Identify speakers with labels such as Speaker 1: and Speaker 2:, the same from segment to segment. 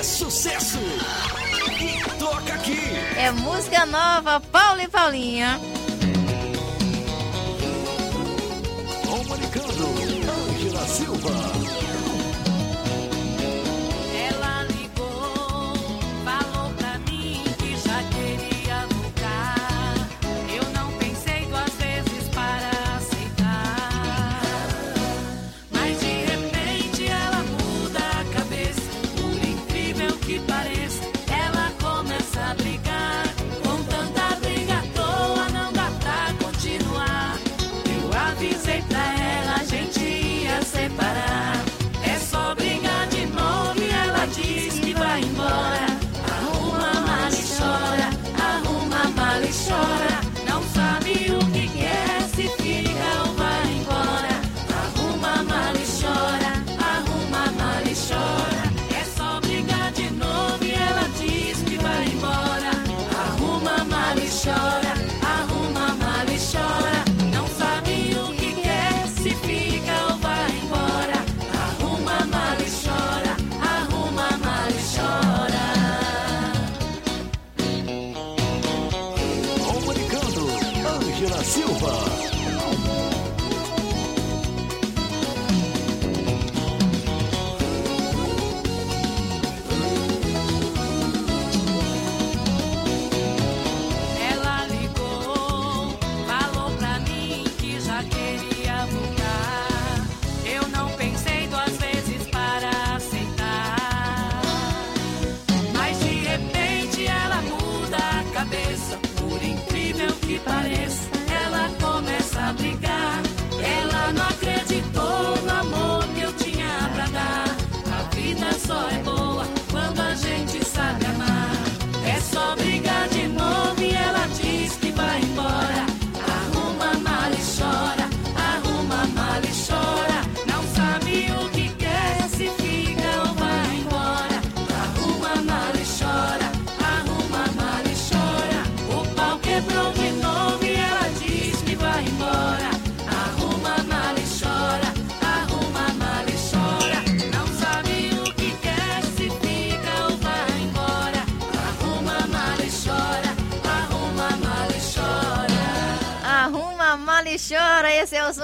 Speaker 1: É sucesso! E toca aqui!
Speaker 2: É música nova, Paulo e Paulinha.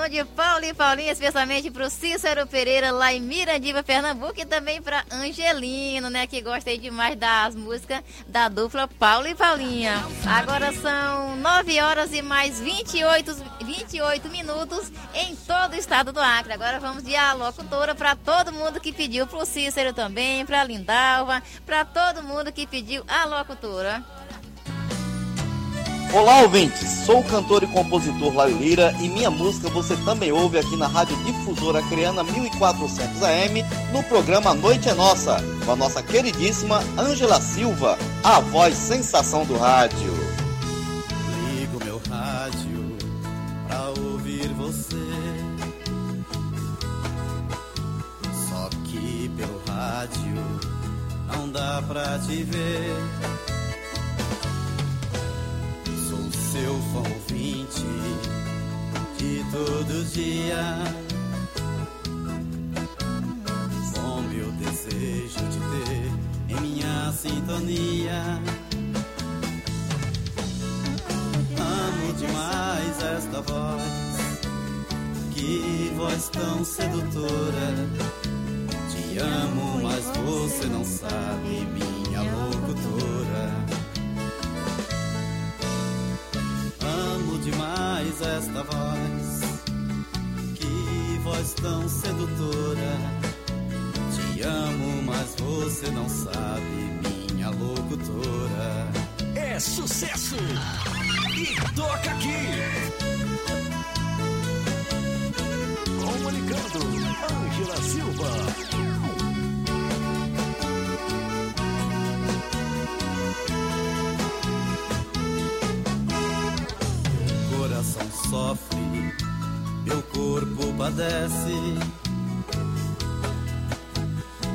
Speaker 2: O de Paulo e Paulinha, especialmente pro Cícero Pereira, lá em Mirandiba, Pernambuco, e também pra Angelino, né? Que gosta demais das músicas da dupla Paulo e Paulinha. Agora são 9 horas e mais 28, 28 minutos em todo o estado do Acre. Agora vamos de a locutora para todo mundo que pediu, pro Cícero também, pra Lindalva, para todo mundo que pediu a locutora.
Speaker 3: Olá, ouvintes! Sou o cantor e compositor Laio Lira e minha música você também ouve aqui na Rádio Difusora Creana 1400 AM no programa Noite é Nossa, com a nossa queridíssima Ângela Silva, a voz sensação do rádio.
Speaker 4: Ligo meu rádio pra ouvir você. Só que pelo rádio não dá pra te ver seu fã ouvinte de todo dia. Com meu desejo de ter em minha sintonia. Amo demais esta voz, que voz tão sedutora. Te amo, mas você não sabe, minha demais esta voz, que voz tão sedutora. Te amo, mas você não sabe, minha locutora.
Speaker 1: É sucesso! E toca aqui!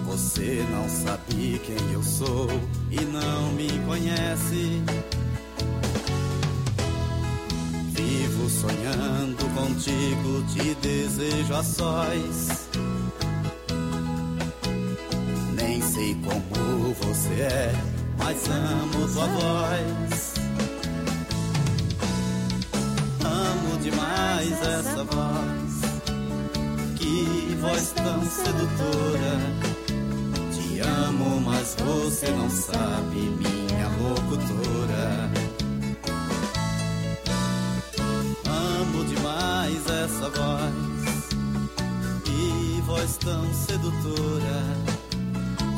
Speaker 4: Você não sabe quem eu sou e não me conhece. Vivo sonhando contigo, te desejo a sós. Você não sabe, minha locutora. Amo demais essa voz, que voz tão sedutora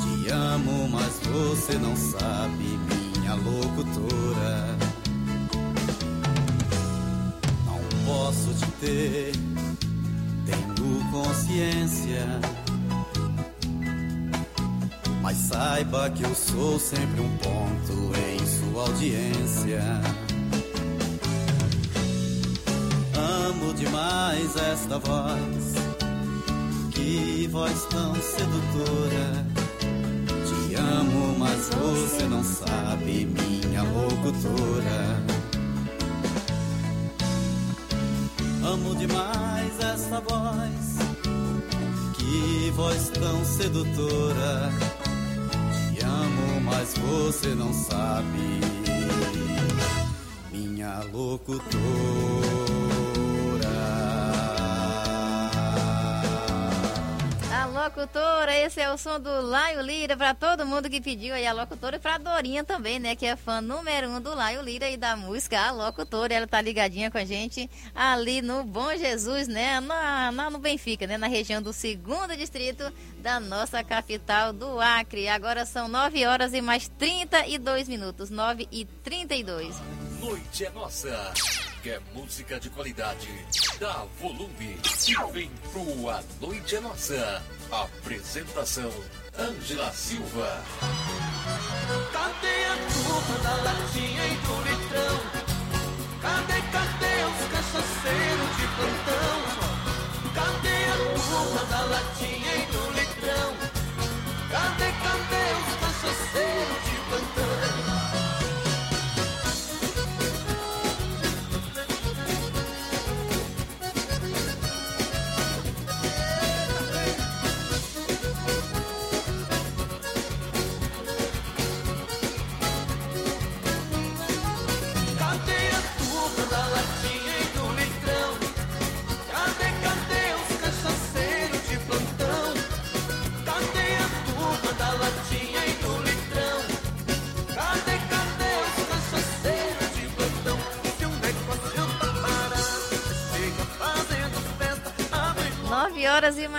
Speaker 4: te amo, mas você não sabe, minha saiba que eu sou sempre um ponto em sua audiência. Amo demais esta voz, que voz tão sedutora te amo, mas você não sabe, minha locutora. Amo demais essa voz, que voz tão sedutora. Você não sabe, minha locutora.
Speaker 5: Locutora, esse é o som do Laio Lira para todo mundo que pediu aí a locutora e pra Dorinha também, né, que é fã número um do Laio Lira e da música A Locutora, ela tá ligadinha com a gente ali no Bom Jesus, né, na, na no Benfica, né, na região do segundo distrito da nossa capital do Acre. Agora são 9 horas e mais 32 minutos, 9 e 32.
Speaker 6: Noite é nossa. Quer música de qualidade? Dá volume e vem pro A Noite é Nossa. Apresentação: Ângela Silva.
Speaker 7: Latinha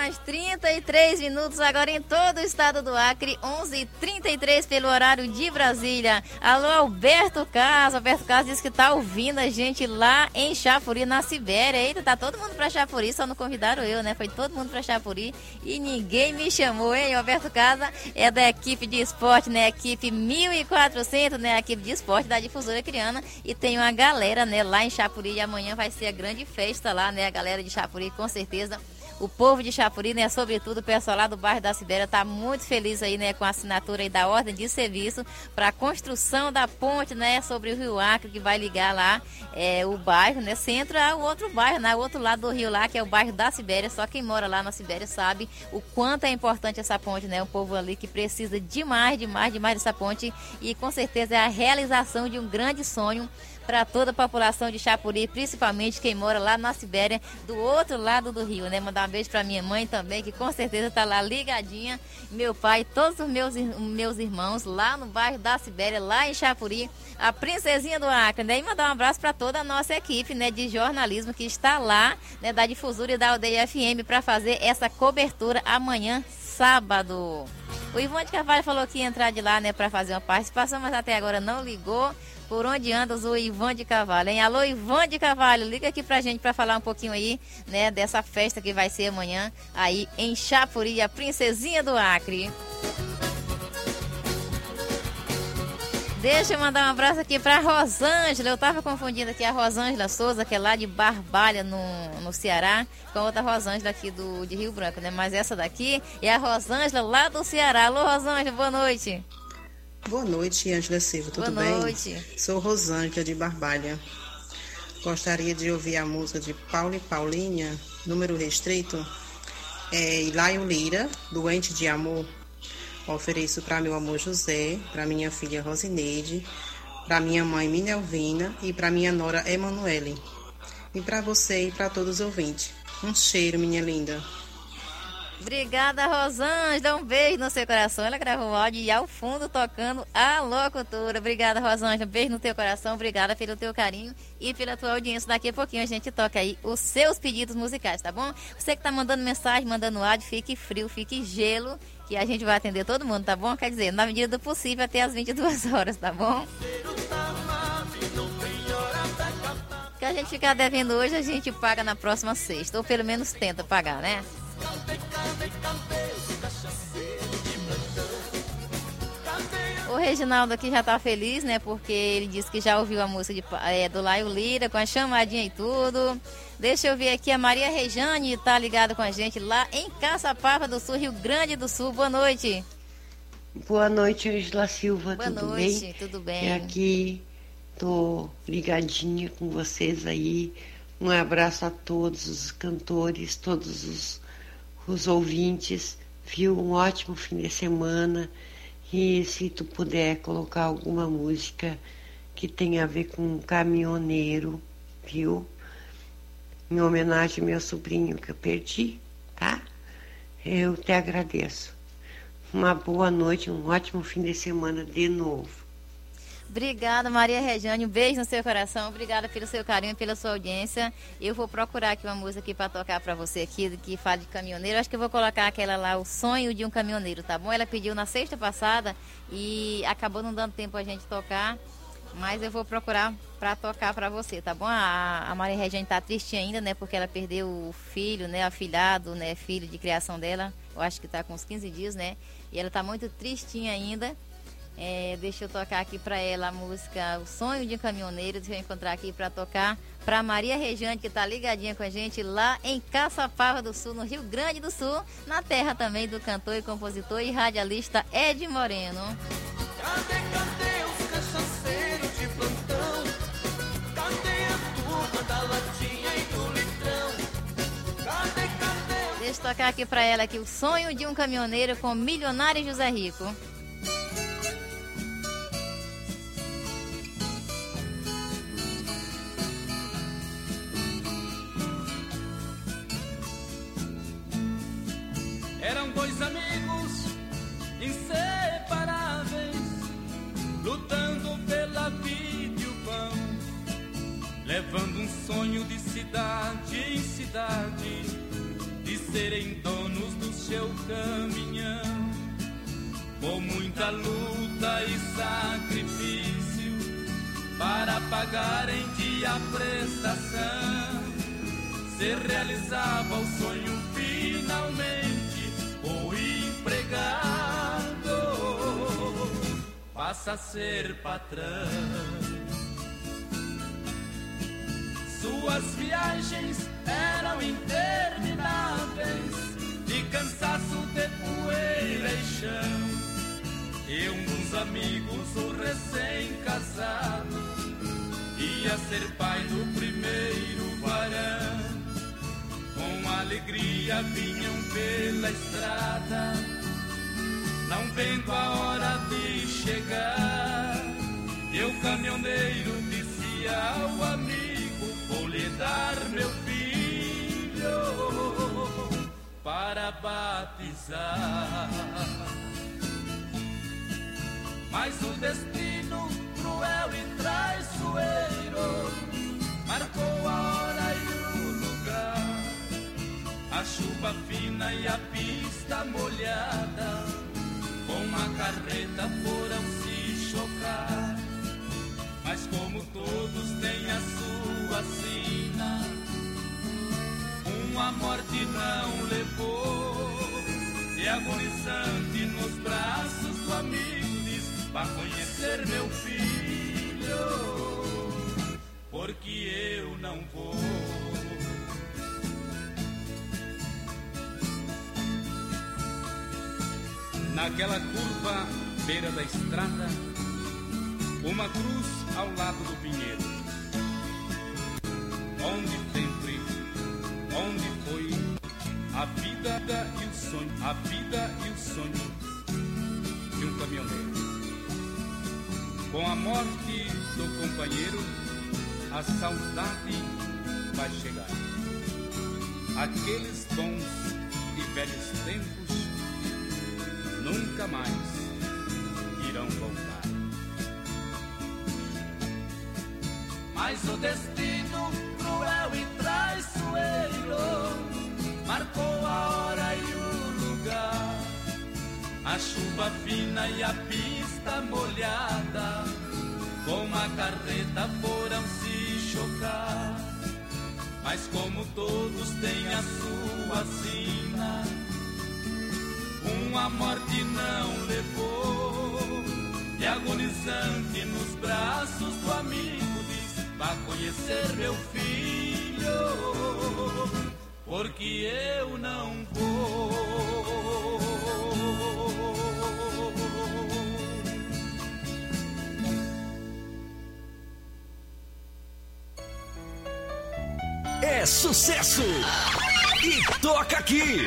Speaker 5: mais 33 minutos agora em todo o estado do Acre, 11:33 pelo horário de Brasília. Alô, Alberto Caso. Alberto Caso disse que tá ouvindo a gente lá em Chapuri, na Sibéria. Eita, tá todo mundo pra Chapuri, só não convidaram eu, né? Foi todo mundo pra Chapuri e ninguém me chamou, hein? Alberto Casa é da equipe de esporte, né? Equipe 1400, né? Equipe de esporte da Difusora Criana e tem uma galera, né? Lá em Chapuri e amanhã vai ser a grande festa lá, né? A galera de Chapuri, com certeza o povo de Chapuri, né, sobretudo o pessoal lá do bairro da Sibéria, está muito feliz aí, né, com a assinatura aí da ordem de serviço para a construção da ponte, né, sobre o Rio Acre, que vai ligar lá é, o bairro, né, centro ao outro bairro, né, o outro lado do rio lá, que é o bairro da Sibéria. Só quem mora lá na Sibéria sabe o quanto é importante essa ponte, né, o povo ali que precisa demais, demais, demais dessa ponte e com certeza é a realização de um grande sonho para toda a população de Chapuri, principalmente quem mora lá na Sibéria, do outro lado do rio, né? Mandar um beijo para minha mãe também, que com certeza está lá ligadinha, meu pai, todos os meus, meus irmãos lá no bairro da Sibéria, lá em Chapuri, a princesinha do Acre, né? E mandar um abraço para toda a nossa equipe, né, de jornalismo que está lá, né, da Difusora e da Aldeia FM para fazer essa cobertura amanhã, sábado. O Ivan de Carvalho falou que ia entrar de lá, né, para fazer uma participação, mas até agora não ligou. Por onde anda o Ivan de Carvalho, hein? Alô, Ivan de Carvalho, liga aqui pra gente para falar um pouquinho aí, né, dessa festa que vai ser amanhã aí em Chapuri, a Princesinha do Acre. Deixa eu mandar um abraço aqui para Rosângela. Eu tava confundindo aqui a Rosângela Souza, que é lá de Barbalha, no, no Ceará, com a outra Rosângela aqui do, de Rio Branco, né? Mas essa daqui é a Rosângela lá do Ceará. Alô, Rosângela, boa noite.
Speaker 8: Boa noite, Ângela Silva, tudo
Speaker 5: Boa
Speaker 8: bem?
Speaker 5: Boa noite.
Speaker 8: Sou Rosângela de Barbalha. Gostaria de ouvir a música de Paulo e Paulinha, número restrito, é Ilaio Lira, Doente de Amor. Ofereço para meu amor José, para minha filha Rosineide, para minha mãe Minelvina e para minha nora Emanuele. E para você e para todos os ouvintes. Um cheiro, minha linda.
Speaker 5: Obrigada, Rosângela. Um beijo no seu coração. Ela gravou o áudio e ao fundo tocando a locutora. Obrigada, Rosângela. Um beijo no teu coração. Obrigada pelo teu carinho e pela tua audiência. Daqui a pouquinho a gente toca aí os seus pedidos musicais, tá bom? Você que tá mandando mensagem, mandando áudio, fique frio, fique gelo, que a gente vai atender todo mundo, tá bom? Quer dizer, na medida do possível até as 22 horas, tá bom? que a gente ficar devendo hoje, a gente paga na próxima sexta. Ou pelo menos tenta pagar, né? Reginaldo aqui já tá feliz, né? Porque ele disse que já ouviu a música de, é, do Laio Lira com a chamadinha e tudo. Deixa eu ver aqui, a Maria Rejane tá ligada com a gente lá em Caçapava do Sul, Rio Grande do Sul. Boa noite.
Speaker 9: Boa noite, Angela Silva.
Speaker 5: Boa
Speaker 9: tudo
Speaker 5: noite,
Speaker 9: bem?
Speaker 5: tudo bem.
Speaker 9: E aqui tô ligadinha com vocês aí. Um abraço a todos os cantores, todos os, os ouvintes. Viu? Um ótimo fim de semana. E se tu puder colocar alguma música que tenha a ver com um caminhoneiro, viu? Em homenagem ao meu sobrinho que eu perdi, tá? Eu te agradeço. Uma boa noite, um ótimo fim de semana de novo.
Speaker 5: Obrigada, Maria Rejane. Um beijo no seu coração. Obrigada pelo seu carinho, pela sua audiência. Eu vou procurar aqui uma música aqui para tocar para você aqui, que fala de caminhoneiro. Acho que eu vou colocar aquela lá, O Sonho de um Caminhoneiro, tá bom? Ela pediu na sexta passada e acabou não dando tempo a gente tocar. Mas eu vou procurar para tocar para você, tá bom? A, a Maria Regina tá triste ainda, né? Porque ela perdeu o filho, né? Afilhado, né? Filho de criação dela. Eu acho que tá com uns 15 dias, né? E ela tá muito tristinha ainda. É, deixa eu tocar aqui para ela a música O Sonho de um Caminhoneiro. Deixa eu encontrar aqui para tocar para Maria Rejane, que tá ligadinha com a gente lá em Caçapava do Sul, no Rio Grande do Sul, na terra também do cantor e compositor e radialista Ed Moreno.
Speaker 7: Cadê, cadê os de plantão? Cadê a turma da latinha e do litrão? Cadê, cadê?
Speaker 5: Deixa eu tocar aqui para ela aqui O Sonho de um Caminhoneiro com Milionário José Rico.
Speaker 7: Foram se chocar. Mas como todos têm a sua sina, uma morte não levou. E agonizante nos braços do amigo diz: Vá conhecer meu filho, porque eu não vou. Naquela curva, beira da estrada, uma cruz ao lado do pinheiro. Onde sempre, onde foi a vida e o sonho, a vida e o sonho
Speaker 10: caminhoneiro. Com a morte do companheiro, a saudade vai chegar. Aqueles bons e velhos tempos nunca mais irão voltar.
Speaker 7: Mas o destino cruel e traiçoeiro marcou a hora e o lugar. A chuva fina e a pista molhada, com a carreta foram se chocar. Mas como todos têm a sua sina, uma morte não levou. E agonizante nos braços do amigo diz: Vá conhecer meu filho, porque eu não vou.
Speaker 6: É sucesso! E toca aqui!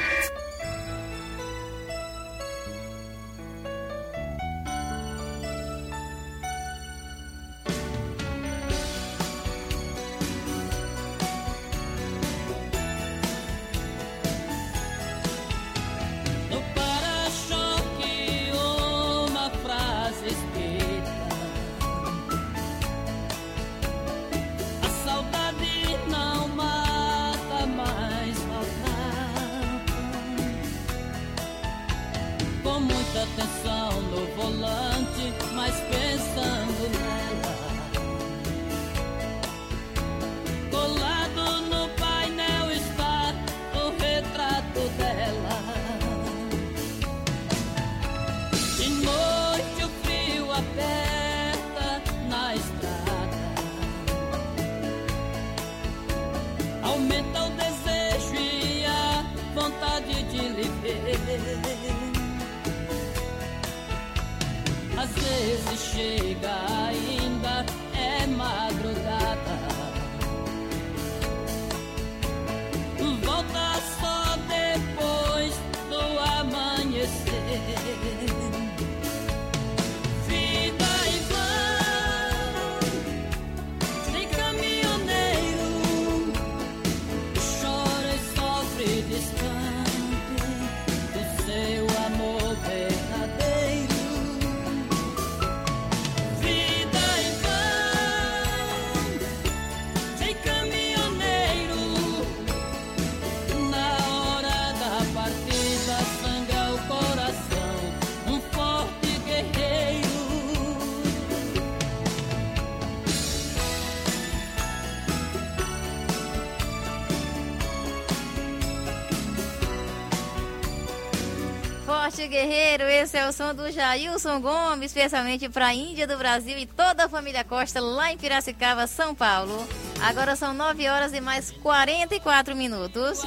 Speaker 11: Guerreiro,
Speaker 5: esse é o som do Jailson Gomes, especialmente para a Índia do Brasil e toda a família Costa lá em Piracicaba, São Paulo. Agora são 9 horas e mais 44 minutos.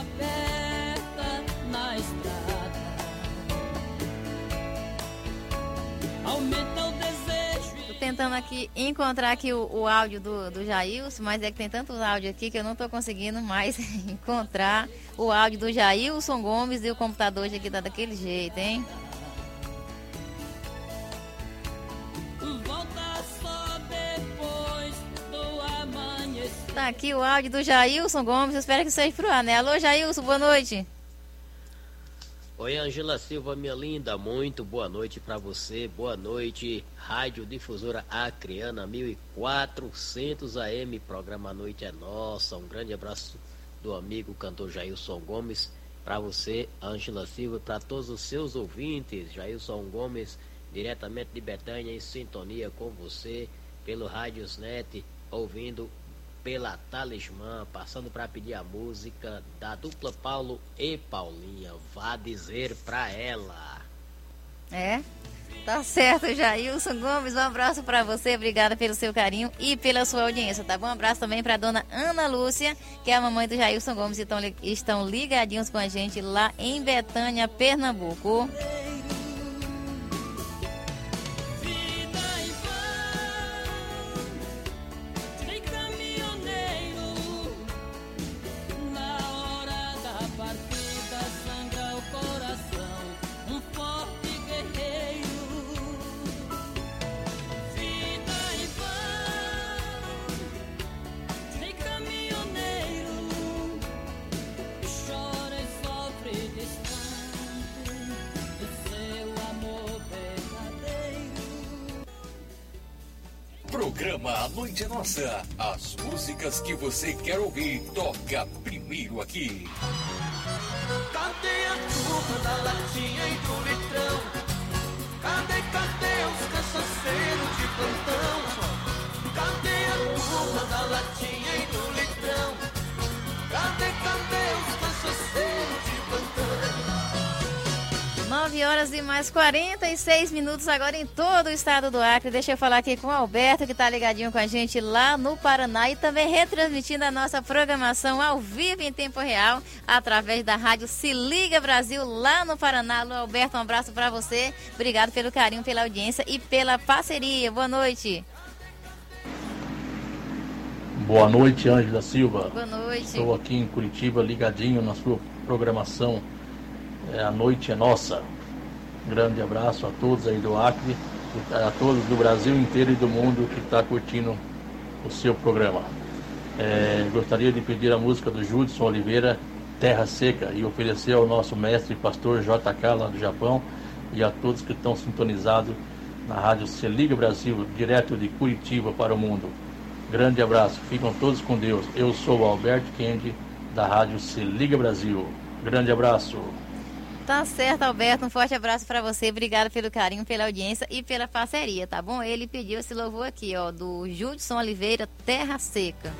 Speaker 5: Tô tentando aqui encontrar aqui o, o áudio do, do Jailson, mas é que tem tanto áudio aqui que eu não tô conseguindo mais encontrar o áudio do Jailson Gomes e o computador hoje aqui tá daquele jeito, hein? Aqui o áudio do Jailson Gomes, eu espero que seja pro ar, né? Alô, Jailson, boa noite.
Speaker 12: Oi, Angela Silva, minha linda, muito boa noite para você. Boa noite, Rádio Difusora Acreana 1400 AM, programa Noite é Nossa. Um grande abraço do amigo cantor Jailson Gomes para você, Angela Silva, para todos os seus ouvintes. Jailson Gomes, diretamente de Betânia, em sintonia com você, pelo Rádiosnet, ouvindo pela Talismã, passando para pedir a música da dupla Paulo e Paulinha. Vá dizer pra ela.
Speaker 5: É? Tá certo, Jailson Gomes. Um abraço pra você. Obrigada pelo seu carinho e pela sua audiência, tá bom? Um abraço também pra dona Ana Lúcia, que é a mamãe do Jailson Gomes. Estão, estão ligadinhos com a gente lá em Betânia, Pernambuco.
Speaker 6: Músicas que você quer ouvir, toca primeiro aqui.
Speaker 7: Cadê a da latinha e do
Speaker 5: horas e mais 46 minutos agora em todo o estado do Acre. Deixa eu falar aqui com o Alberto, que está ligadinho com a gente lá no Paraná e também retransmitindo a nossa programação ao vivo em tempo real através da rádio Se Liga Brasil lá no Paraná. Alô, Alberto, um abraço para você. Obrigado pelo carinho, pela audiência e pela parceria. Boa noite.
Speaker 13: Boa noite, Ângela Silva.
Speaker 5: Boa noite.
Speaker 13: Estou aqui em Curitiba ligadinho na sua programação é, a noite é nossa. Grande abraço a todos aí do Acre, a todos do Brasil inteiro e do mundo que está curtindo o seu programa. É, gostaria de pedir a música do Judson Oliveira, Terra Seca, e oferecer ao nosso mestre pastor JK lá do Japão e a todos que estão sintonizados na rádio Se Liga Brasil, direto de Curitiba para o mundo. Grande abraço, ficam todos com Deus. Eu sou o Alberto Kendi, da rádio Se Liga Brasil. Grande abraço.
Speaker 5: Tá certo, Alberto. Um forte abraço para você. Obrigada pelo carinho, pela audiência e pela parceria, tá bom? Ele pediu esse louvor aqui, ó, do Judson Oliveira, Terra Seca.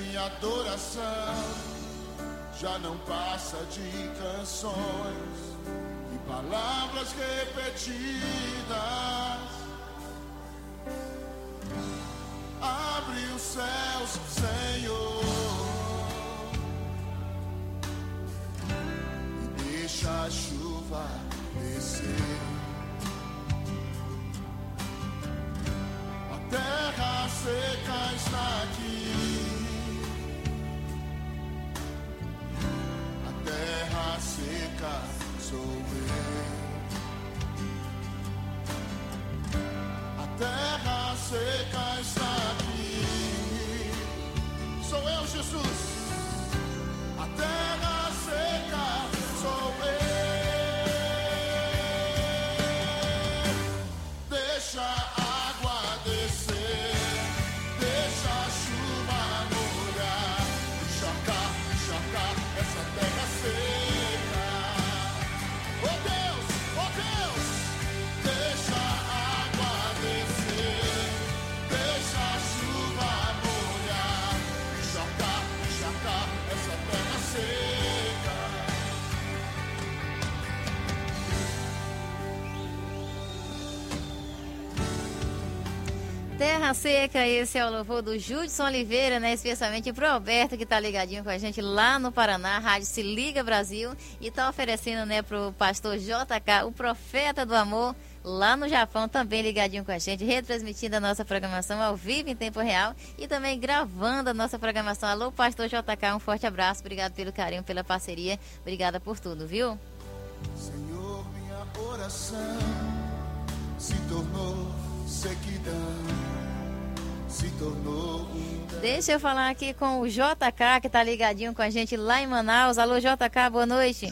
Speaker 14: Minha adoração já não passa de canções e palavras repetidas. Abre os céus, Senhor, e deixa a chuva descer. A terra seca está aqui. Sou eu. A terra seca está aqui. Sou eu, Jesus. Terra Seca,
Speaker 5: esse é o louvor do Judson Oliveira, né? Especialmente pro Alberto, que tá ligadinho com a gente lá no Paraná, Rádio Se Liga Brasil, e tá oferecendo, né, pro pastor JK, o profeta do amor, lá no Japão, também ligadinho com a gente, retransmitindo a nossa programação ao vivo em tempo real. E também gravando a nossa programação. Alô, pastor JK, um forte abraço, obrigado pelo carinho, pela parceria, obrigada por tudo, viu?
Speaker 14: Senhor, minha oração se tornou sequidão, se tornou um
Speaker 5: Deixa eu falar aqui com o JK, que tá ligadinho com a gente lá em Manaus. Alô, JK, boa noite.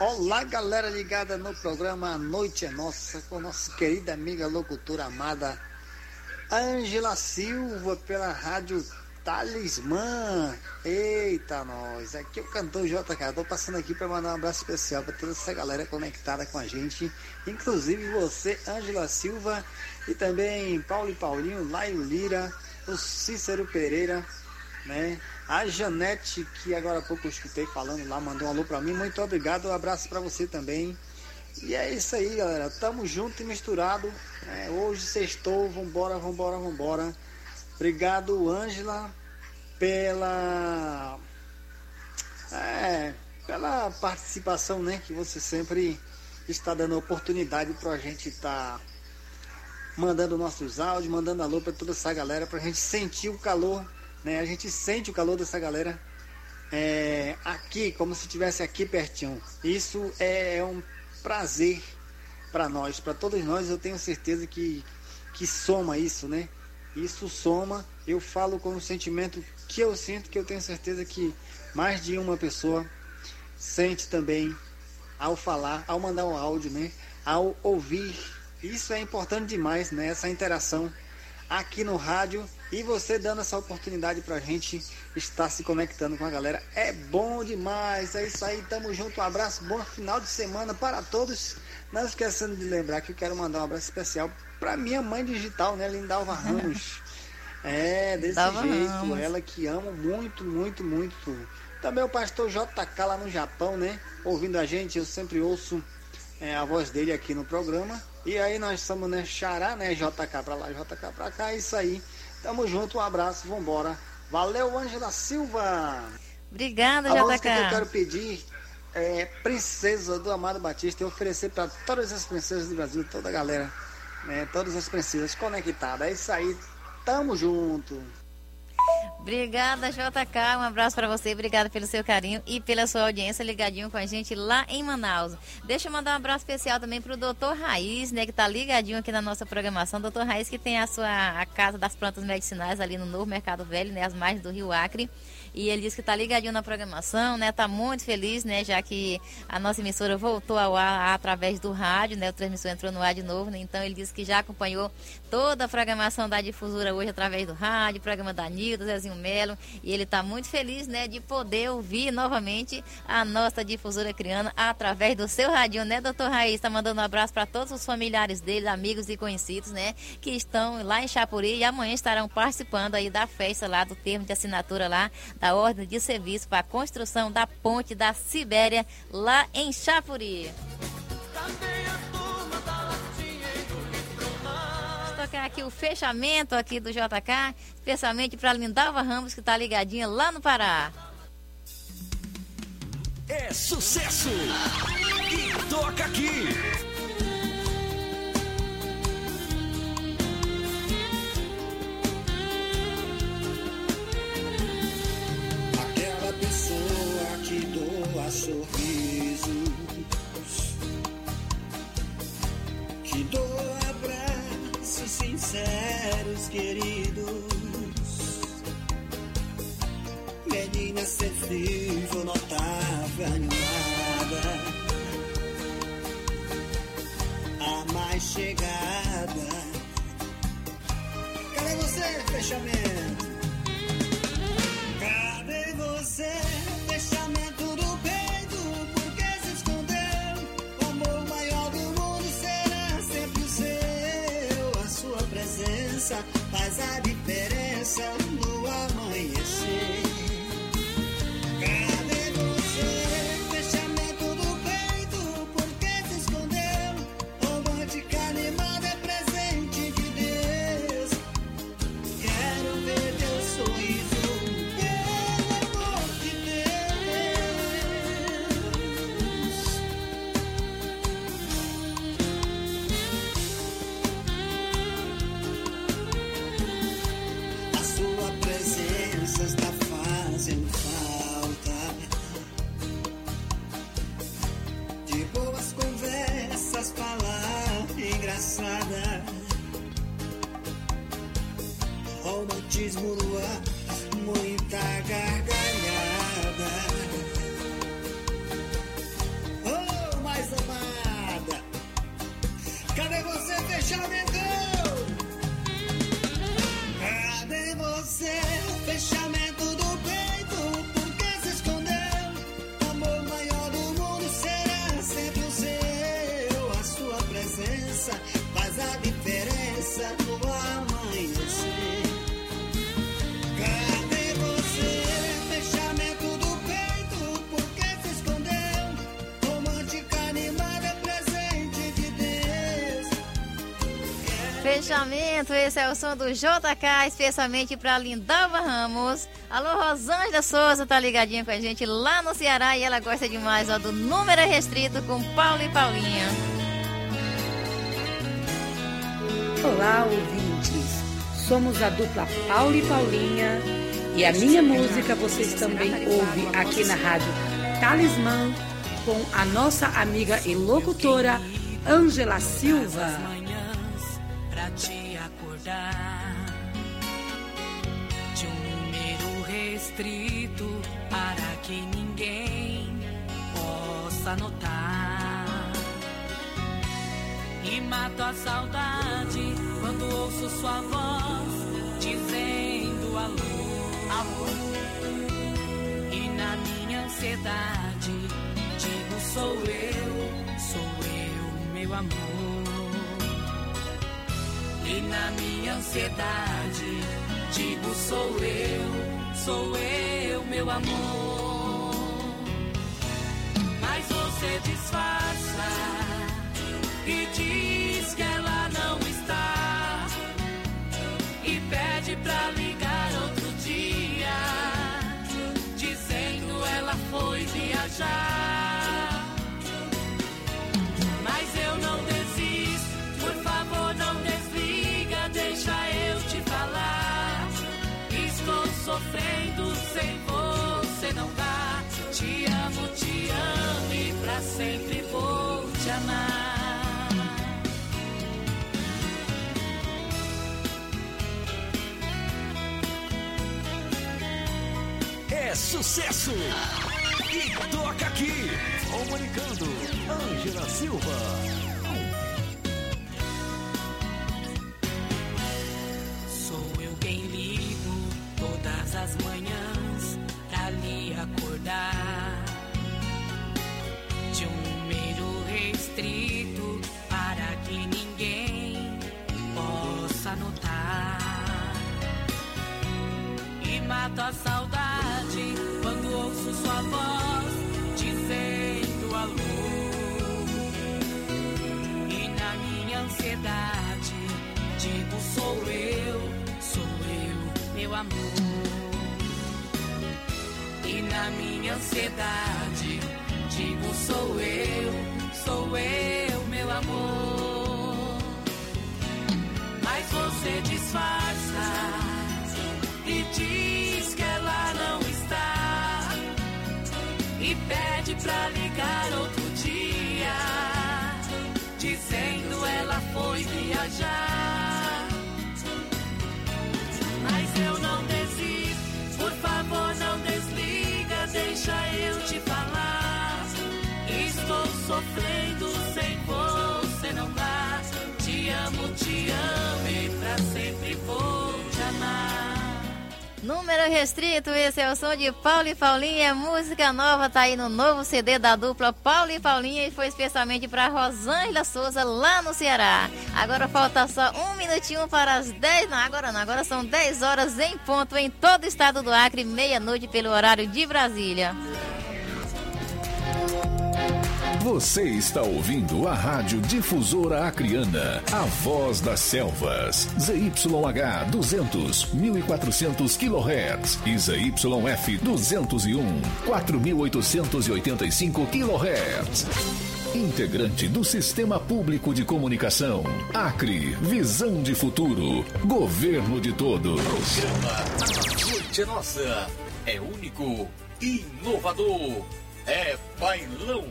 Speaker 15: Olá, galera ligada no programa A Noite é Nossa, com nossa querida amiga locutora amada Ângela Silva, pela rádio Talismã. Eita, nós. Aqui é o cantor JK. Tô passando aqui para mandar um abraço especial para toda essa galera conectada com a gente. Inclusive você, Ângela Silva, e também Paulo e Paulinho, Laio Lira, o Cícero Pereira, né? A Janete, que agora há pouco eu escutei falando lá, mandou um alô para mim. Muito obrigado. Um abraço para você também. E é isso aí, galera. Tamo junto e misturado. É, hoje sextou, vambora, vambora, vambora. Obrigado, Ângela, pela é, pela participação, né? Que você sempre está dando oportunidade para a gente estar tá mandando nossos áudios, mandando alô para toda essa galera, para a gente sentir o calor, né? A gente sente o calor dessa galera é, aqui, como se estivesse aqui pertinho. Isso é, é um prazer para nós, para todos nós. Eu tenho certeza que que soma isso, né? Isso soma, eu falo com o sentimento que eu sinto, que eu tenho certeza que mais de uma pessoa sente também ao falar, ao mandar um áudio, né? Ao ouvir. Isso é importante demais, né? Essa interação aqui no rádio e você dando essa oportunidade pra gente estar se conectando com a galera. É bom demais. É isso aí, tamo junto. Um abraço, bom final de semana para todos. Não esquecendo de lembrar que eu quero mandar um abraço especial para minha mãe digital, né, Lindalva Ramos. É, desse Lindalva jeito, Ramos. ela que amo muito, muito, muito. Também o pastor JK lá no Japão, né? Ouvindo a gente, eu sempre ouço é, a voz dele aqui no programa. E aí nós estamos, né, Xará, né, JK pra lá, JK pra cá, é isso aí. Tamo junto, um abraço, vambora. Valeu, Ângela Silva!
Speaker 5: Obrigada,
Speaker 15: a
Speaker 5: JK.
Speaker 15: música que eu quero pedir é Princesa do Amado Batista e oferecer para todas as princesas do Brasil, toda a galera, né, todas as princesas conectadas. É isso aí, tamo junto.
Speaker 5: Obrigada, JK. Um abraço para você. Obrigada pelo seu carinho e pela sua audiência ligadinho com a gente lá em Manaus. Deixa eu mandar um abraço especial também para o doutor Raiz, né, que tá ligadinho aqui na nossa programação. Doutor Raiz, que tem a sua a Casa das Plantas Medicinais ali no Novo Mercado Velho, né, as margens do Rio Acre. E ele disse que está ligadinho na programação, né? Tá muito feliz, né? Já que a nossa emissora voltou ao ar através do rádio, né? O transmissor entrou no ar de novo, né? Então ele disse que já acompanhou toda a programação da difusora hoje através do rádio, programa da Nilda, Zezinho Melo. E ele está muito feliz, né? De poder ouvir novamente a nossa difusora criana através do seu rádio, né, doutor Raiz? Está mandando um abraço para todos os familiares dele, amigos e conhecidos, né? Que estão lá em Chapuri e amanhã estarão participando aí da festa lá do termo de assinatura lá da ordem de serviço para a construção da ponte da Sibéria lá em Chapuri. Tocar aqui o fechamento aqui do JK, especialmente para Lindalva Ramos que está ligadinha lá no Pará.
Speaker 6: É sucesso! E toca aqui!
Speaker 16: Sinceros, queridos. Menina sensível, notável, animada, a mais chegada. Cadê você, fechamento? Faz a diferença fechamento,
Speaker 5: esse é o som do JK, especialmente para Lindalva Ramos. Alô, Rosângela Souza tá ligadinha com a gente lá no Ceará e ela gosta demais ó, do Número Restrito com Paulo e Paulinha.
Speaker 17: Olá, ouvintes. Somos a dupla Paulo e Paulinha e a minha música vocês também ouvem aqui na rádio Talismã com a nossa amiga e locutora Ângela Silva.
Speaker 2: Acordar de um número restrito para que ninguém possa notar. E mato a saudade quando ouço sua voz dizendo alô. Amor. E na minha ansiedade digo sou eu, sou eu, meu amor. E na minha ansiedade digo sou eu, sou eu, meu amor.
Speaker 1: Sucesso! E toca aqui! Comunicando, Ângela Silva.
Speaker 2: Sou eu quem ligo todas as manhãs pra lhe acordar. De um número restrito para que ninguém possa notar. E mato a sou eu, sou eu, meu amor. E na minha ansiedade digo sou eu, sou eu, meu amor. Mas você disfarça e diz que ela não está e pede pra ligar outro Sem você não dá. Te amo, te amo e pra sempre vou te amar.
Speaker 5: Número restrito, esse é o som de Paulo e Paulinha. Música nova tá aí no novo CD da dupla Paulo e Paulinha e foi especialmente para Rosângela Souza lá no Ceará. Agora falta só um minutinho para as 10. Não, agora não, agora são 10 horas em ponto em todo o estado do Acre, meia-noite pelo horário de Brasília.
Speaker 1: Você está ouvindo a Rádio Difusora Acriana, a voz das selvas. ZYH 200, 1400 kHz e ZYF 201, 4885 kHz. Integrante do Sistema Público de Comunicação. Acre, visão de futuro. Governo de todos.
Speaker 6: Programa Noite é Nossa. É único, inovador. É bailão.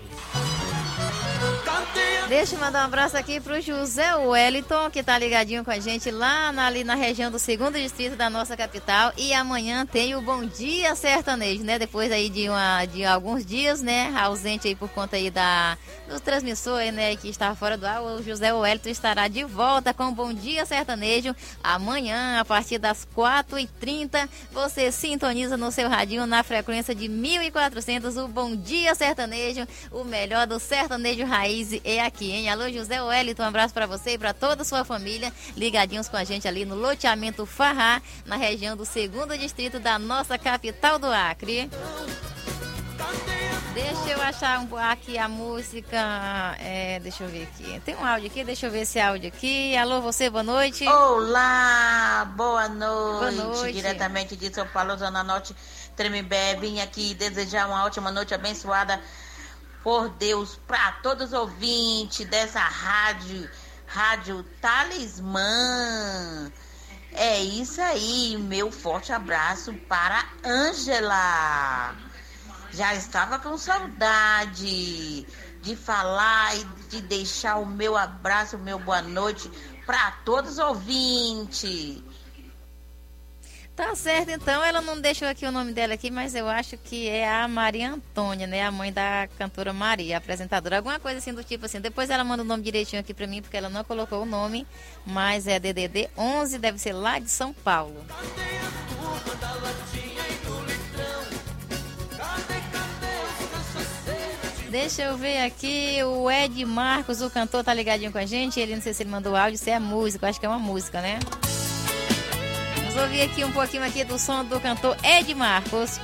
Speaker 5: Santi Deixa eu mandar um abraço aqui pro José Wellington, que tá ligadinho com a gente lá na, ali na região do segundo distrito da nossa capital. E amanhã tem o Bom Dia Sertanejo, né? Depois aí de, uma, de alguns dias, né? Ausente aí por conta aí da, do transmissor, né? Que está fora do ar. O José Wellington estará de volta com o Bom Dia Sertanejo amanhã, a partir das 4h30. Você sintoniza no seu radinho na frequência de 1400. O Bom Dia Sertanejo, o melhor do sertanejo raiz é aqui, hein? Alô, José Wellington, um abraço para você e para toda a sua família, ligadinhos com a gente ali no loteamento Farrá, na região do segundo distrito da nossa capital do Acre. Deixa eu achar um, aqui a música. é, deixa eu ver aqui. Tem um áudio aqui, deixa eu ver esse áudio aqui. Alô, você, boa noite.
Speaker 18: Olá, boa noite.
Speaker 5: Boa noite.
Speaker 18: Diretamente de São Paulo, Zona Norte, Tremembé. Vim aqui desejar uma ótima noite abençoada por Deus para todos os ouvintes dessa rádio, Rádio Talismã. É isso aí, meu forte abraço para Ângela. Já estava com saudade de falar e de deixar o meu abraço, o meu boa noite para todos os ouvintes.
Speaker 5: Tá certo, então. Ela não deixou aqui o nome dela aqui, mas eu acho que é a Maria Antônia, né? A mãe da cantora Maria, apresentadora. Alguma coisa assim do tipo assim. Depois ela manda o nome direitinho aqui pra mim, porque ela não colocou o nome. Mas é DDD 11, deve ser lá de São Paulo. Deixa eu ver aqui, o Ed Marcos, o cantor, tá ligadinho com a gente. Ele não sei se ele mandou áudio, se é música, acho que é uma música, né? Ouvir aqui um pouquinho aqui do som do cantor Ed Marcos.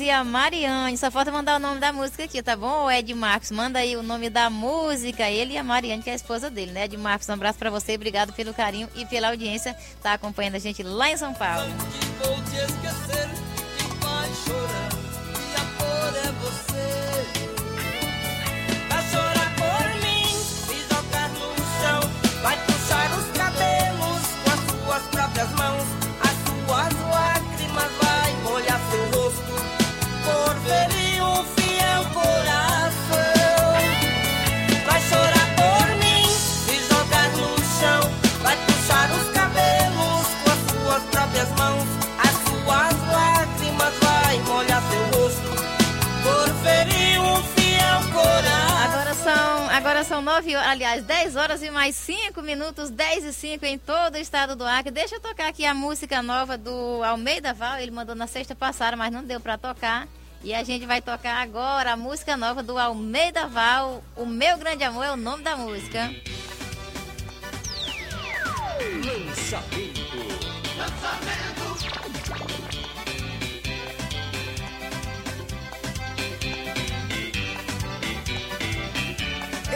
Speaker 7: E a
Speaker 5: Mariane. Só falta mandar o nome da música aqui, tá bom? Ed Marcos, manda aí o nome da música. Ele e a Mariane, que é a esposa dele, né? Ed Marcos, um abraço pra você. Obrigado pelo carinho e pela audiência. Tá acompanhando a gente lá em São Paulo.
Speaker 7: Vou te esquecer
Speaker 5: 9 horas, aliás, 10 horas e mais 5 minutos, 10 e 5 em todo o estado do Acre. Deixa eu tocar aqui a música nova do Almeida Val. Ele mandou na sexta passada, mas não deu pra tocar. E a gente vai tocar agora a música nova do Almeida Val. O Meu Grande Amor é o nome da música.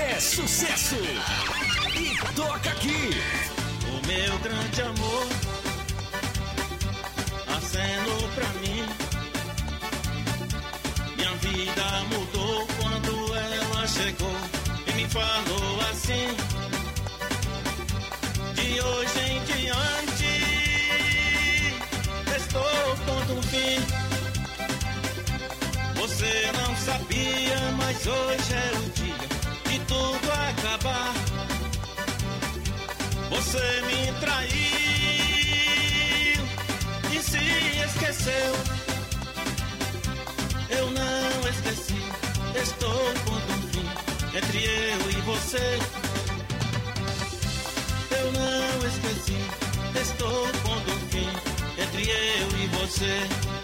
Speaker 19: É sucesso! E toca aqui!
Speaker 20: O meu grande amor acenou pra mim. Minha vida mudou quando ela chegou e me falou assim. De hoje em diante estou pondo um fim. Você não sabia, mas hoje é o dia tudo acabar. Você me traiu e se esqueceu. Eu não esqueci, estou pondo um fim entre eu e você. Eu não esqueci, estou pondo um fim entre eu e você.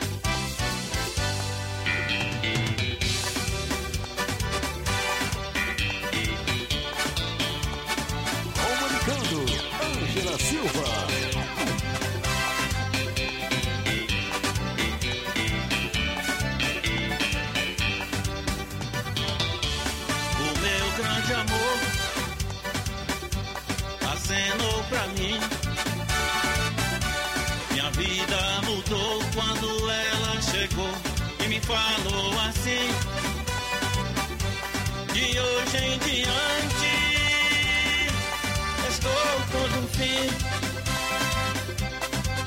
Speaker 20: Fim.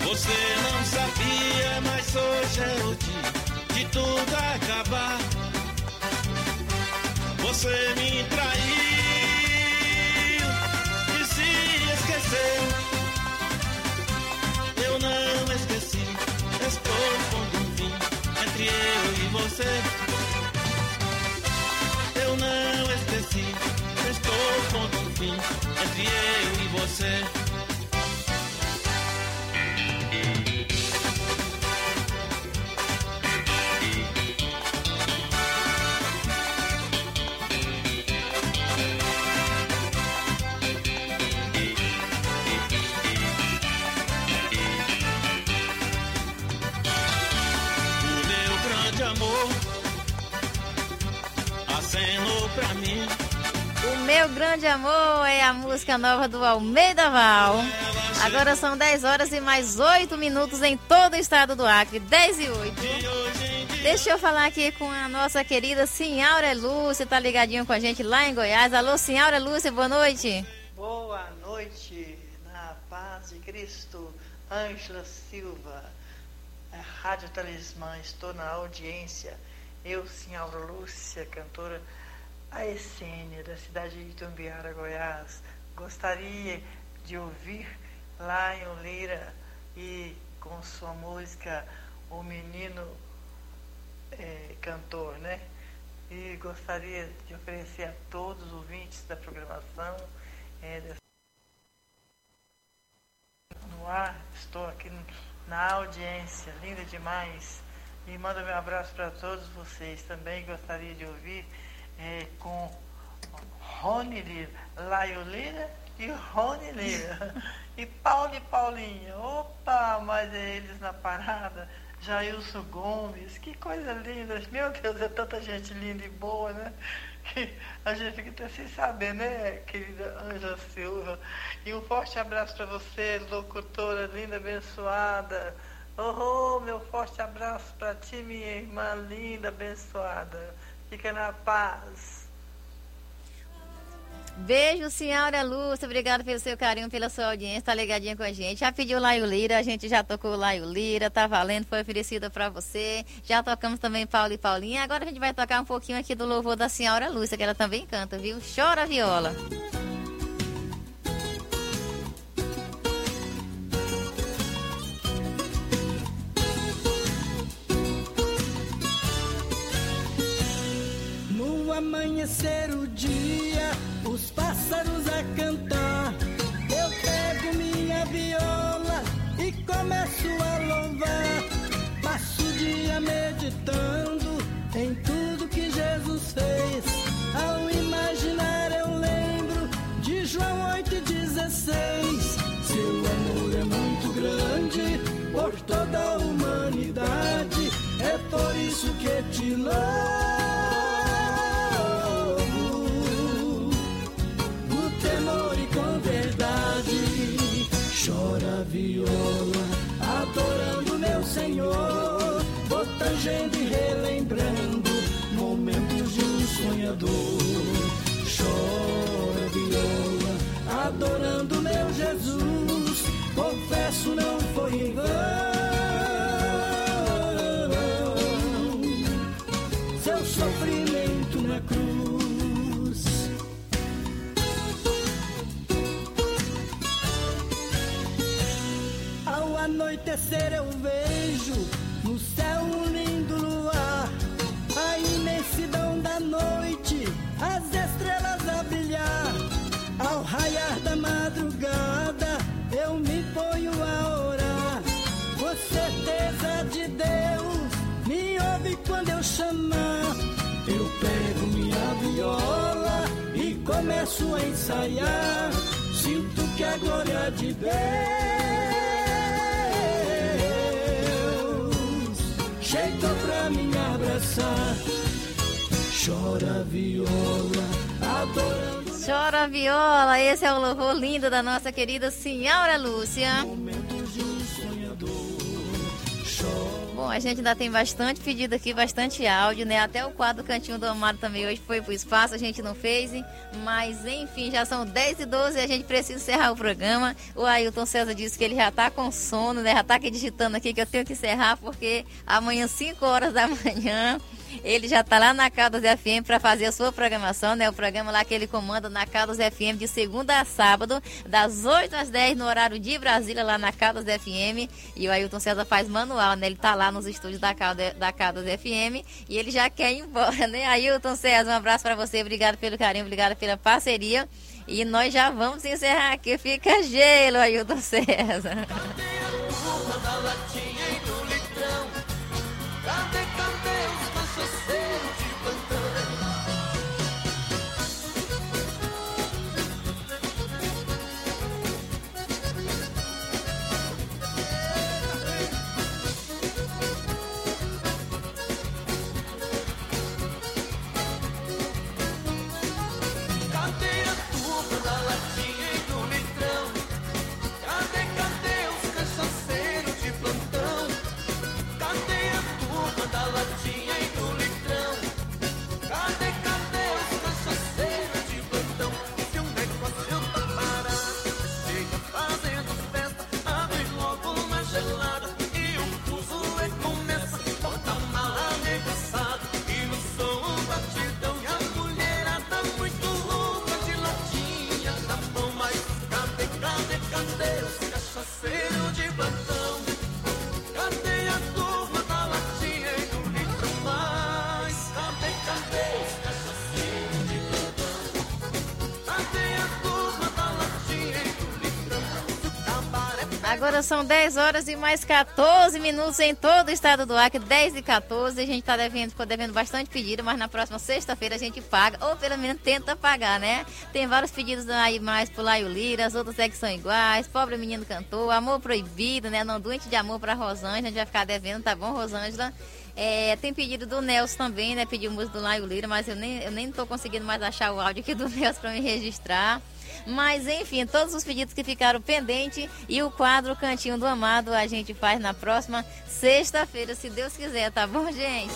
Speaker 20: Você não sabia, mas hoje é o dia de tudo acabar. Você me traiu e se esqueceu. Eu não esqueci, estou pondo um fim entre eu e você. Eu não esqueci, estou pondo um fim entre eu e você. Meu grande amor
Speaker 5: é a música nova do Almeida Val. Agora são 10 horas e mais 8 minutos em todo o estado do Acre. 10 e 8. Deixa eu falar aqui com a nossa querida Senhora Lúcia, tá ligadinho com a gente lá em Goiás. Alô, Senhora Lúcia, boa noite.
Speaker 21: Boa noite, na paz de Cristo, Ângela Silva, Rádio Talismã, estou na audiência. Eu, senhora Lúcia, cantora a Essênia, da cidade de Itumbiara, Goiás, gostaria de ouvir lá em Oleira e com sua música O Menino eh, Cantor, né? E gostaria de oferecer a todos os ouvintes da programação dessa no ar, estou aqui na audiência, linda demais. E mando meu abraço para todos vocês. Também gostaria de ouvir eh, com Rony Lira, Laio Lira e Rony Lira. E Paulo e Paulinha. Opa, mas é eles na parada. Jailson Gomes, que coisa linda. Meu Deus, é tanta gente linda e boa, né? Que a gente fica até sem saber, né, querida Ângela Silva? E um forte abraço para você, locutora linda, abençoada. Oh, oh, meu forte abraço para ti, minha irmã linda, abençoada. Fica na paz.
Speaker 5: Beijo, senhora Lúcia. Obrigada pelo seu carinho, pela sua audiência. Tá ligadinha com a gente. Já pediu Laio Lira, a gente já tocou Laio Lira. Tá valendo, foi oferecida para você. Já tocamos também Paulo e Paulinha. Agora a gente vai tocar um pouquinho aqui do louvor da senhora Lúcia, que ela também canta, viu? Chora viola.
Speaker 7: Adorando meu Jesus. Confesso, não foi em vão.
Speaker 6: Anoitecer eu vejo no céu um lindo luar, a imensidão da noite, as estrelas a brilhar. Ao raiar da madrugada, eu me ponho a orar, com certeza de Deus, me ouve quando eu chamar. Eu pego minha viola e começo a ensaiar. Sinto que a glória de Deus abraçar. Chora viola, adorando.
Speaker 5: Chora viola, esse é o louvor lindo da nossa querida senhora Lúcia. Bom, a gente ainda tem bastante pedido aqui, bastante áudio, né? Até o quadro Cantinho do Amado também hoje foi pro espaço, a gente não fez, mas enfim, já são 10 e 12 e a gente precisa encerrar o programa. O Ailton César disse que ele já tá com sono, né? Já tá aqui digitando aqui que eu tenho que encerrar porque amanhã, 5 horas da manhã, ele já tá lá na Caldas FM para fazer a sua programação, né? O programa lá que ele comanda na Caldas FM de segunda a sábado, das 8 às 10 no horário de Brasília, lá na Caldas FM. E o Ailton César faz manual, né? Ele tá lá nos estúdios da Caldas, da Caldas FM e ele já quer ir embora, né? Ailton César, um abraço para você, obrigado pelo carinho, obrigado pela parceria. E nós já vamos encerrar aqui. Fica gelo, Ailton César. São 10 horas e mais 14 minutos em todo o estado do Acre, 10 e 14. A gente tá devendo, ficou devendo bastante pedido, mas na próxima sexta-feira a gente paga, ou pelo menos tenta pagar, né? Tem vários pedidos aí mais por Laio Lira, as outras é que são iguais. Pobre menino cantor, amor proibido, né? Não doente de amor pra Rosângela, a gente vai ficar devendo, tá bom, Rosângela? É, tem pedido do Nelson também, né? Pediu música do Laio Lira, mas eu nem, eu nem tô conseguindo mais achar o áudio aqui do Nelson pra me registrar. Mas enfim, todos os pedidos que ficaram pendentes e o quadro Cantinho do Amado a gente faz na próxima sexta-feira, se Deus quiser, tá bom, gente?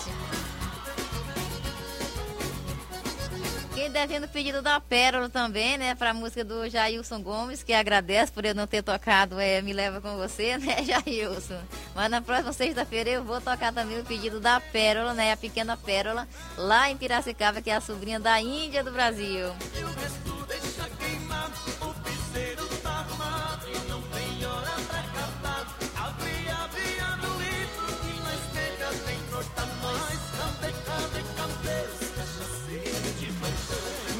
Speaker 5: Quem devendo o pedido da Pérola também, né? Pra música do Jailson Gomes, que agradece por eu não ter tocado é, Me Leva Com Você, né, Jailson? Mas na próxima sexta-feira eu vou tocar também o pedido da Pérola, né? A pequena Pérola, lá em Piracicaba, que é a sobrinha da Índia do Brasil.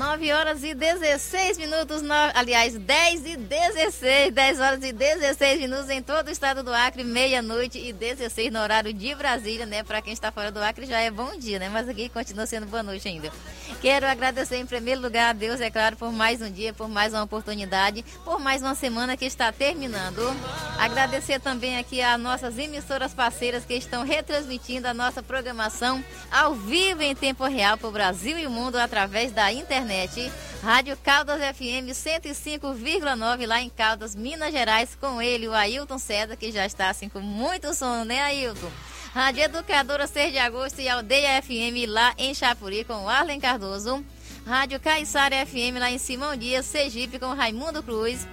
Speaker 5: 9 horas e 16 minutos, no... aliás, 10 e 16, 10 horas e 16 minutos em todo o estado do Acre, meia-noite e 16 no horário de Brasília, né? Para quem está fora do Acre já é bom dia, né? Mas aqui continua sendo boa noite ainda. Quero agradecer em primeiro lugar a Deus, é claro, por mais um dia, por mais uma oportunidade, por mais uma semana que está terminando. Agradecer também aqui a nossas emissoras parceiras que estão retransmitindo a nossa programação ao vivo em tempo real para o Brasil e o mundo através da internet. Rádio Caldas FM 105,9 lá em Caldas, Minas Gerais, com ele, o Ailton César, que já está assim com muito sono, né, Ailton? Rádio Educadora 6 de Agosto e Aldeia FM lá em Chapuri, com Arlen Cardoso. Rádio Caiçara FM lá em Simão Dias, Sergipe, com Raimundo Cruz.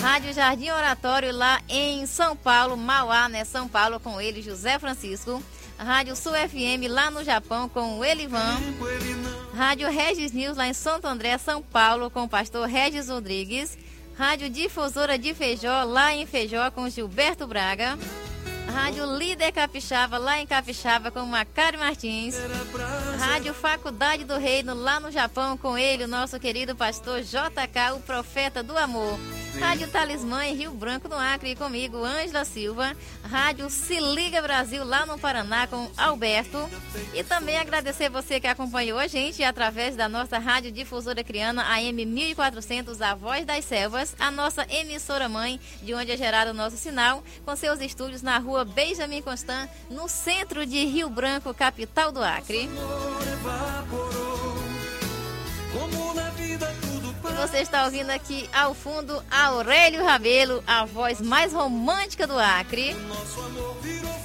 Speaker 5: Rádio Jardim Oratório lá em São Paulo, Mauá, né? São Paulo, com ele, José Francisco. Rádio Sul FM lá no Japão com o Elivan. Rádio Regis News lá em Santo André, São Paulo com o pastor Regis Rodrigues. Rádio Difusora de Feijó lá em Feijó com Gilberto Braga. Rádio Líder Capixaba, lá em Capixaba, com Macário Martins. Rádio Faculdade do Reino, lá no Japão, com ele, o nosso querido pastor JK, o profeta do amor. Rádio Talismã, em Rio Branco, no Acre, comigo, Ângela Silva. Rádio Se Liga Brasil, lá no Paraná, com Alberto. E também agradecer você que acompanhou a gente através da nossa Rádio Difusora Criana, AM 1400, A Voz das Selvas, a nossa emissora mãe, de onde é gerado o nosso sinal, com seus estúdios na rua Benjamin Constant, no centro de Rio Branco, capital do Acre. Você está ouvindo aqui ao fundo Aurélio Rabelo, a voz mais romântica do Acre.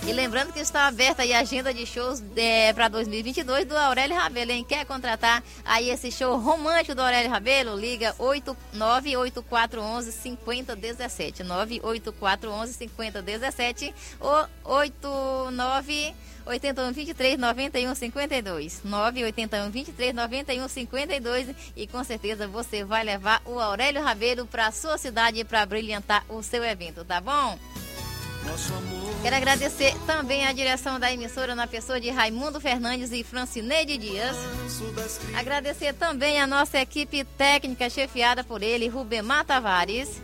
Speaker 5: E lembrando que está aberta a agenda de shows é, para 2022 do Aurélio Rabelo, hein? Quer contratar aí esse show romântico do Aurélio Rabelo? Liga 98411 5017. 98411 5017 ou 89 81 23 91 52. 981 23 91 52. E com certeza você vai levar o Aurélio Rabelo para sua cidade para brilhantar o seu evento, tá bom? Quero agradecer também a direção da emissora na pessoa de Raimundo Fernandes e Francineide Dias. Agradecer também a nossa equipe técnica chefiada por ele, Rubemar Tavares.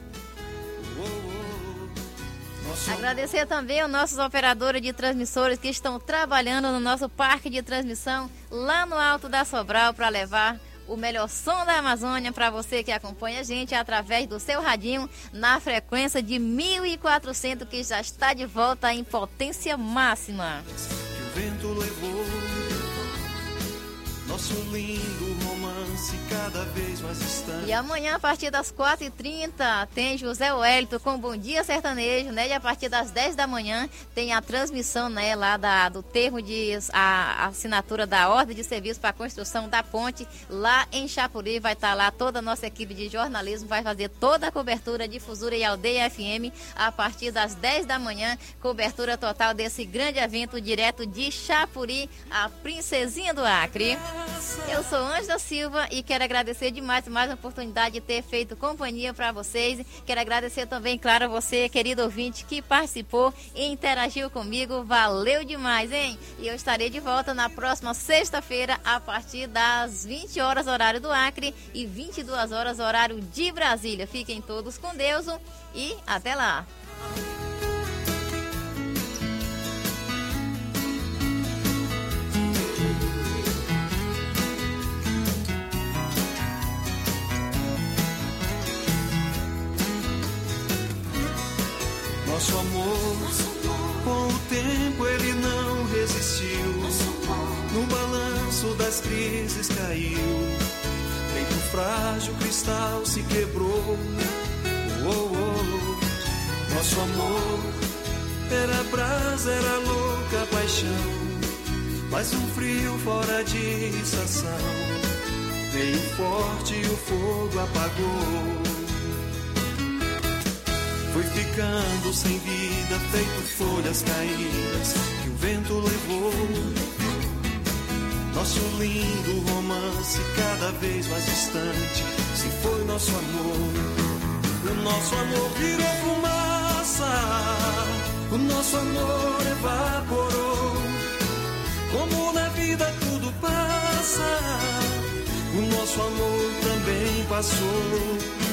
Speaker 5: Agradecer também aos nossos operadores de transmissores que estão trabalhando no nosso parque de transmissão lá no alto da Sobral para levar o melhor som da Amazônia para você que acompanha a gente através do seu radinho na frequência de 1400 que já está de volta em potência máxima.
Speaker 22: O vento levou nosso lindo cada vez mais distante.
Speaker 5: E amanhã, a partir das 4h30, tem José Wellington com Bom Dia Sertanejo, né? E a partir das 10 da manhã tem a transmissão, né, lá da, do termo de a, a assinatura da ordem de serviço para a construção da ponte lá em Chapuri. Vai estar lá toda a nossa equipe de jornalismo, vai fazer toda a cobertura, difusora e aldeia FM a partir das 10 da manhã. Cobertura total desse grande evento direto de Chapuri, a Princesinha do Acre. Eu sou Ângela Silva quero agradecer demais mais uma oportunidade de ter feito companhia para vocês. Quero agradecer também, claro, a você, querido ouvinte, que participou e interagiu comigo. Valeu demais, hein? E eu estarei de volta na próxima sexta-feira, a partir das 20 horas, horário do Acre, e 22 horas, horário de Brasília. Fiquem todos com Deus e até lá!
Speaker 22: Tempo ele não resistiu. No balanço das crises caiu. Feito frágil cristal se quebrou. Oh, oh, oh. Nosso amor era brasa, era louca paixão. Mas um frio fora de estação. Veio forte e o fogo apagou. Foi ficando sem vida, feito folhas caídas que o vento levou. Nosso lindo romance, cada vez mais distante, se foi nosso amor. O nosso amor virou fumaça, o nosso amor evaporou. Como na vida tudo passa, o nosso amor também passou.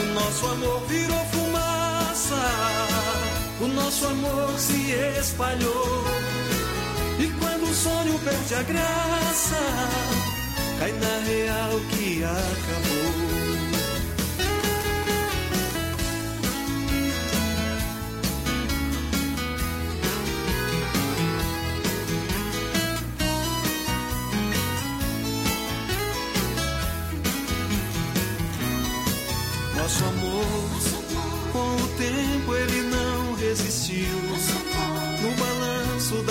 Speaker 22: O nosso amor virou fumaça, o nosso amor se espalhou. E quando o sonho perde a graça, cai na real que acabou.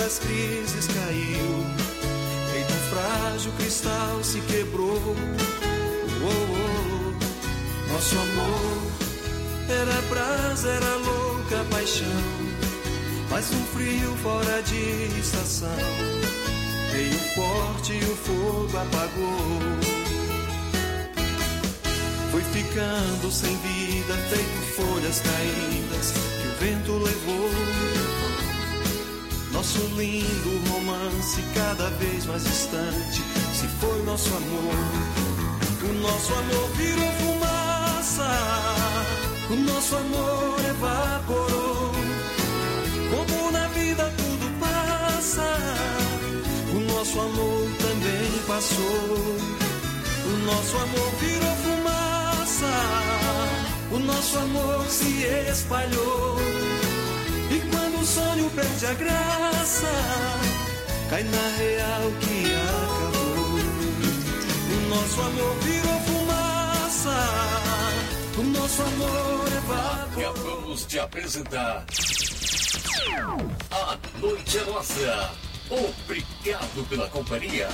Speaker 22: Das crises caiu. Feito frágil cristal se quebrou. Oh, oh, oh. Nosso amor era brasa, era louca paixão. Mas um frio fora de estação Veio forte e o fogo apagou Foi ficando sem vida Feito folhas caídas Que o vento levou Nosso lindo romance Cada vez mais distante Se foi nosso amor O nosso amor virou fumaça O nosso amor evaporou como na vida tudo passa, o nosso amor também passou. O nosso amor virou fumaça, o nosso amor se espalhou. E sonho perde a graça, cai na real que acabou. O nosso amor virou fumaça, o nosso amor evaporou.
Speaker 6: Acabamos de apresentar A Noite é Nossa. Obrigado pela companhia.